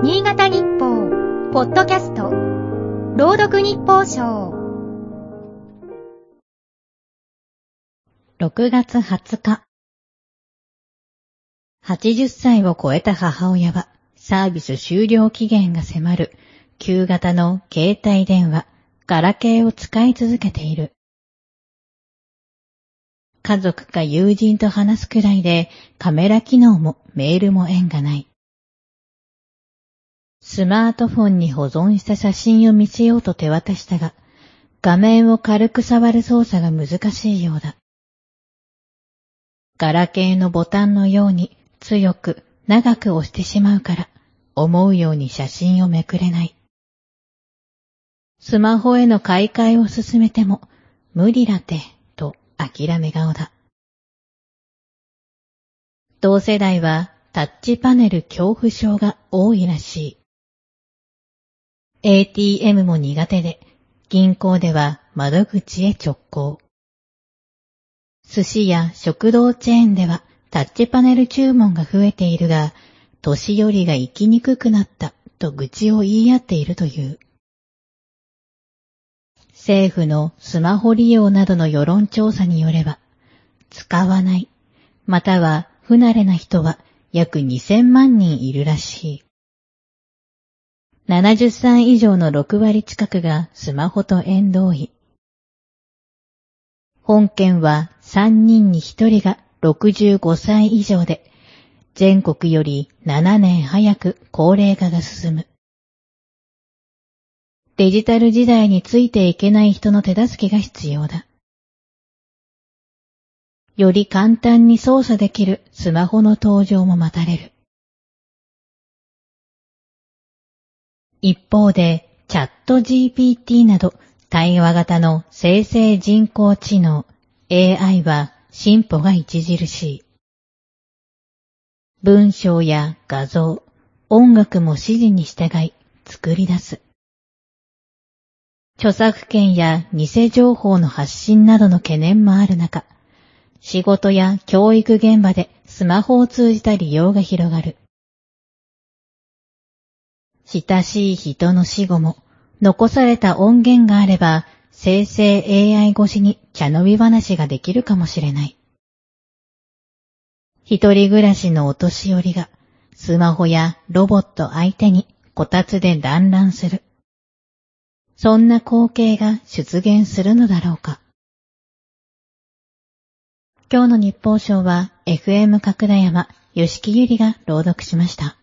新潟日報、ポッドキャスト、朗読日報賞。6月20日。80歳を超えた母親は、サービス終了期限が迫る、旧型の携帯電話、ガラケーを使い続けている。家族か友人と話すくらいで、カメラ機能もメールも縁がない。スマートフォンに保存した写真を見せようと手渡したが、画面を軽く触る操作が難しいようだ。ガラケーのボタンのように強く長く押してしまうから、思うように写真をめくれない。スマホへの買い替えを進めても、無理だて、と諦め顔だ。同世代はタッチパネル恐怖症が多いらしい。ATM も苦手で、銀行では窓口へ直行。寿司や食堂チェーンではタッチパネル注文が増えているが、年寄りが行きにくくなったと愚痴を言い合っているという。政府のスマホ利用などの世論調査によれば、使わない、または不慣れな人は約2000万人いるらしい。70歳以上の6割近くがスマホと縁遠い。本県は3人に1人が65歳以上で、全国より7年早く高齢化が進む。デジタル時代についていけない人の手助けが必要だ。より簡単に操作できるスマホの登場も待たれる。一方で、チャット GPT など対話型の生成人工知能 AI は進歩が著しい。文章や画像、音楽も指示に従い作り出す。著作権や偽情報の発信などの懸念もある中、仕事や教育現場でスマホを通じた利用が広がる。親しい人の死後も残された音源があれば生成 AI 越しに茶飲み話ができるかもしれない。一人暮らしのお年寄りがスマホやロボット相手にこたつで団らんする。そんな光景が出現するのだろうか。今日の日報賞は FM 角田山、吉木ゆりが朗読しました。